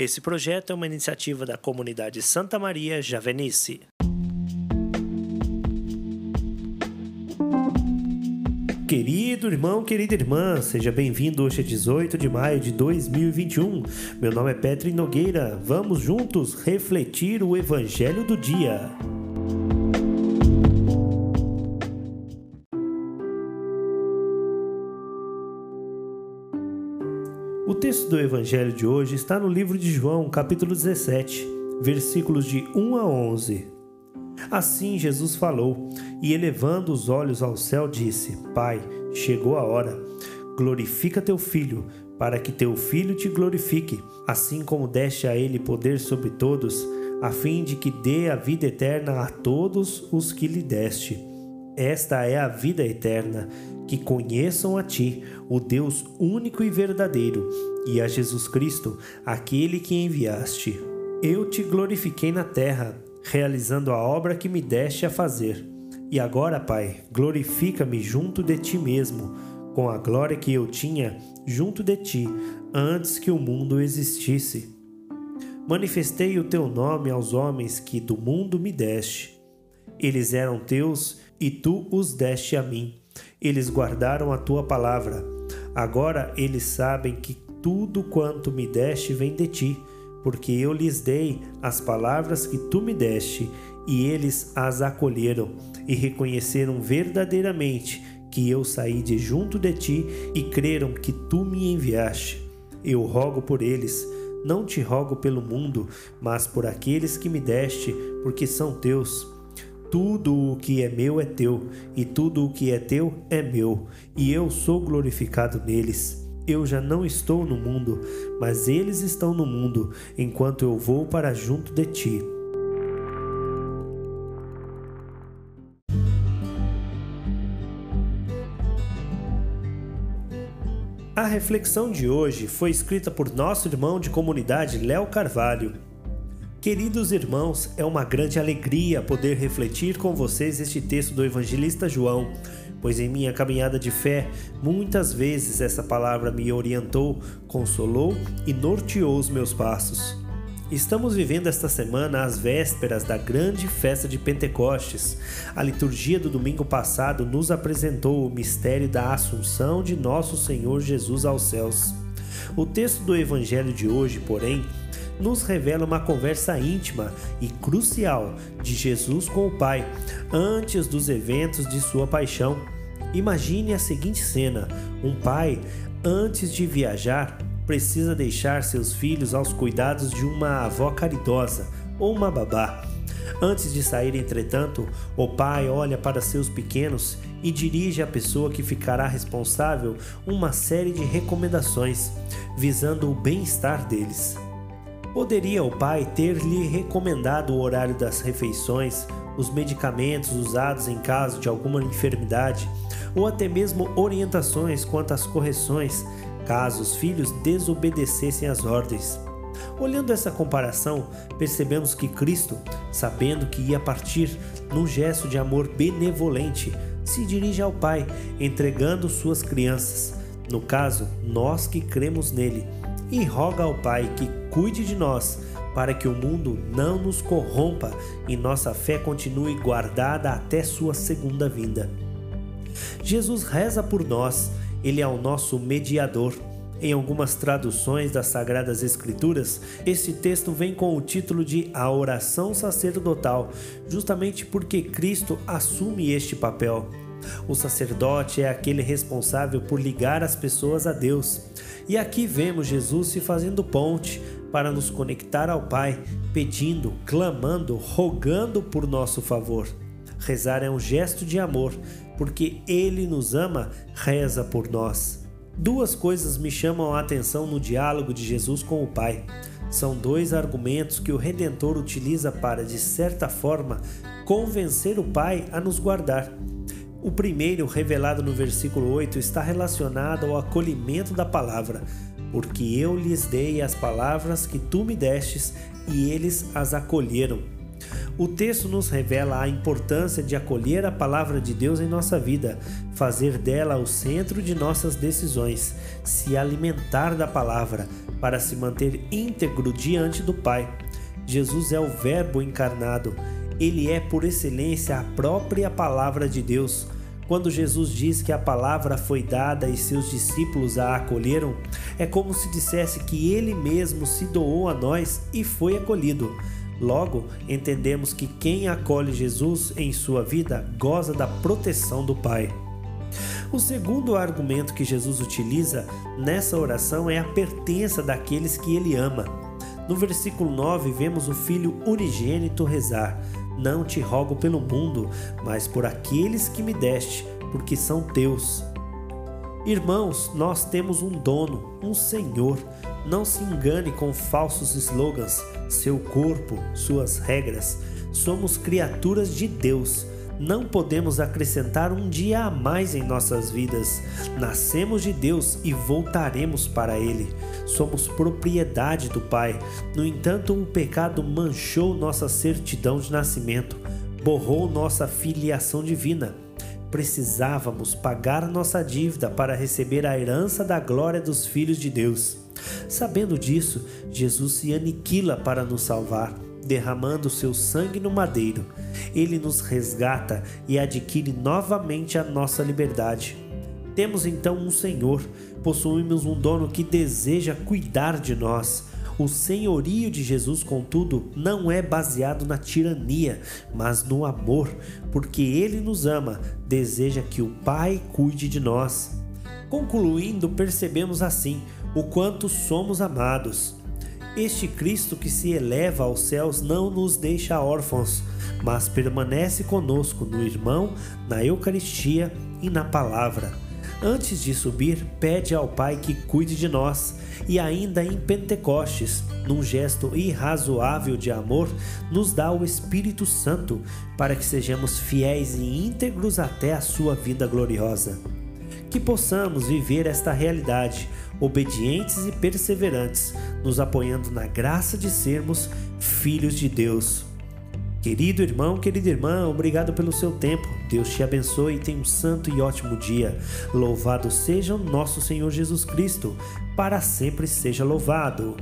Esse projeto é uma iniciativa da comunidade Santa Maria Javenice. Querido irmão, querida irmã, seja bem-vindo hoje é 18 de maio de 2021. Meu nome é Petri Nogueira. Vamos juntos refletir o evangelho do dia. Texto do evangelho de hoje está no livro de João, capítulo 17, versículos de 1 a 11. Assim Jesus falou, e elevando os olhos ao céu, disse: Pai, chegou a hora. Glorifica teu filho, para que teu filho te glorifique, assim como deste a ele poder sobre todos, a fim de que dê a vida eterna a todos os que lhe deste. Esta é a vida eterna, que conheçam a ti, o Deus único e verdadeiro, e a Jesus Cristo, aquele que enviaste. Eu te glorifiquei na terra realizando a obra que me deste a fazer. E agora, Pai, glorifica-me junto de ti mesmo, com a glória que eu tinha junto de ti, antes que o mundo existisse. Manifestei o teu nome aos homens que do mundo me deste. Eles eram teus e tu os deste a mim. Eles guardaram a tua palavra. Agora eles sabem que tudo quanto me deste vem de ti porque eu lhes dei as palavras que tu me deste, e eles as acolheram e reconheceram verdadeiramente que eu saí de junto de ti e creram que tu me enviaste. Eu rogo por eles, não te rogo pelo mundo, mas por aqueles que me deste, porque são teus. Tudo o que é meu é teu, e tudo o que é teu é meu, e eu sou glorificado neles. Eu já não estou no mundo, mas eles estão no mundo, enquanto eu vou para junto de ti. A reflexão de hoje foi escrita por nosso irmão de comunidade Léo Carvalho. Queridos irmãos, é uma grande alegria poder refletir com vocês este texto do evangelista João pois em minha caminhada de fé, muitas vezes essa palavra me orientou, consolou e norteou os meus passos. Estamos vivendo esta semana às vésperas da grande festa de Pentecostes. A liturgia do domingo passado nos apresentou o mistério da Assunção de nosso Senhor Jesus aos céus. O texto do Evangelho de hoje, porém, nos revela uma conversa íntima e crucial de Jesus com o Pai antes dos eventos de sua paixão. Imagine a seguinte cena: um pai, antes de viajar, precisa deixar seus filhos aos cuidados de uma avó caridosa ou uma babá. Antes de sair, entretanto, o pai olha para seus pequenos e dirige à pessoa que ficará responsável uma série de recomendações, visando o bem-estar deles. Poderia o pai ter lhe recomendado o horário das refeições, os medicamentos usados em caso de alguma enfermidade, ou até mesmo orientações quanto às correções, caso os filhos desobedecessem às ordens. Olhando essa comparação, percebemos que Cristo, sabendo que ia partir num gesto de amor benevolente, se dirige ao Pai, entregando suas crianças, no caso, nós que cremos nele, e roga ao Pai que cuide de nós, para que o mundo não nos corrompa e nossa fé continue guardada até sua segunda vinda. Jesus reza por nós, ele é o nosso mediador. Em algumas traduções das Sagradas Escrituras, esse texto vem com o título de A Oração Sacerdotal, justamente porque Cristo assume este papel. O sacerdote é aquele responsável por ligar as pessoas a Deus. E aqui vemos Jesus se fazendo ponte para nos conectar ao Pai, pedindo, clamando, rogando por nosso favor. Rezar é um gesto de amor, porque Ele nos ama, reza por nós. Duas coisas me chamam a atenção no diálogo de Jesus com o Pai. São dois argumentos que o Redentor utiliza para, de certa forma, convencer o Pai a nos guardar. O primeiro, revelado no versículo 8, está relacionado ao acolhimento da palavra, porque eu lhes dei as palavras que tu me destes e eles as acolheram. O texto nos revela a importância de acolher a palavra de Deus em nossa vida, fazer dela o centro de nossas decisões, se alimentar da palavra para se manter íntegro diante do Pai. Jesus é o Verbo encarnado, ele é por excelência a própria palavra de Deus. Quando Jesus diz que a palavra foi dada e seus discípulos a acolheram, é como se dissesse que ele mesmo se doou a nós e foi acolhido. Logo, entendemos que quem acolhe Jesus em sua vida goza da proteção do Pai. O segundo argumento que Jesus utiliza nessa oração é a pertença daqueles que ele ama. No versículo 9, vemos o filho unigênito rezar: Não te rogo pelo mundo, mas por aqueles que me deste, porque são teus. Irmãos, nós temos um dono, um Senhor. Não se engane com falsos slogans, seu corpo, suas regras. Somos criaturas de Deus. Não podemos acrescentar um dia a mais em nossas vidas. Nascemos de Deus e voltaremos para Ele. Somos propriedade do Pai. No entanto, o pecado manchou nossa certidão de nascimento, borrou nossa filiação divina precisávamos pagar nossa dívida para receber a herança da glória dos filhos de Deus. Sabendo disso, Jesus se aniquila para nos salvar, derramando seu sangue no madeiro. Ele nos resgata e adquire novamente a nossa liberdade. Temos então um Senhor, possuímos um dono que deseja cuidar de nós o senhorio de Jesus, contudo, não é baseado na tirania, mas no amor, porque ele nos ama, deseja que o Pai cuide de nós. Concluindo, percebemos assim o quanto somos amados. Este Cristo que se eleva aos céus não nos deixa órfãos, mas permanece conosco no irmão, na Eucaristia e na palavra. Antes de subir, pede ao Pai que cuide de nós, e ainda em Pentecostes, num gesto irrazoável de amor, nos dá o Espírito Santo para que sejamos fiéis e íntegros até a sua vida gloriosa. Que possamos viver esta realidade, obedientes e perseverantes, nos apoiando na graça de sermos filhos de Deus. Querido irmão, querida irmã, obrigado pelo seu tempo. Deus te abençoe e tenha um santo e ótimo dia. Louvado seja o nosso Senhor Jesus Cristo, para sempre seja louvado.